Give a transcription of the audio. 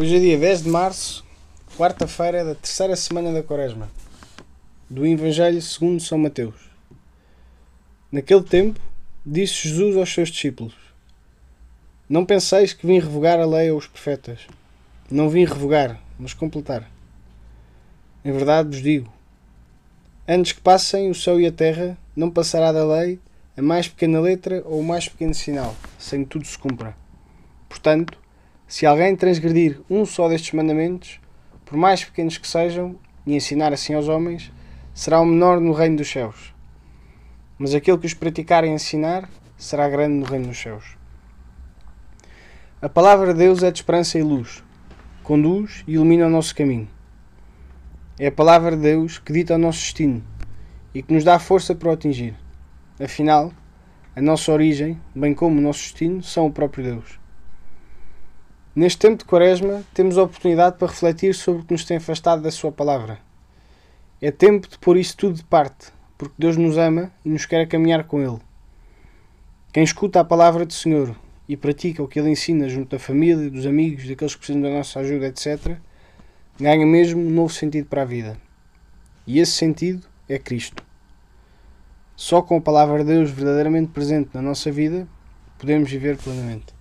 Hoje é dia 10 de março, quarta-feira da terceira semana da Quaresma, do Evangelho segundo São Mateus. Naquele tempo, disse Jesus aos seus discípulos: Não penseis que vim revogar a lei ou os profetas. Não vim revogar, mas completar. Em verdade vos digo: antes que passem o céu e a terra, não passará da lei a mais pequena letra ou o mais pequeno sinal, sem que tudo se cumpra. Portanto, se alguém transgredir um só destes mandamentos, por mais pequenos que sejam, e ensinar assim aos homens, será o menor no reino dos céus. Mas aquele que os praticar e ensinar, será grande no reino dos céus. A palavra de Deus é de esperança e luz, conduz e ilumina o nosso caminho. É a palavra de Deus que dita o nosso destino e que nos dá força para o atingir. Afinal, a nossa origem, bem como o nosso destino, são o próprio Deus. Neste tempo de Quaresma, temos a oportunidade para refletir sobre o que nos tem afastado da Sua palavra. É tempo de pôr isso tudo de parte, porque Deus nos ama e nos quer caminhar com Ele. Quem escuta a palavra do Senhor e pratica o que Ele ensina junto da família, dos amigos, daqueles que precisam da nossa ajuda, etc., ganha mesmo um novo sentido para a vida. E esse sentido é Cristo. Só com a palavra de Deus verdadeiramente presente na nossa vida podemos viver plenamente.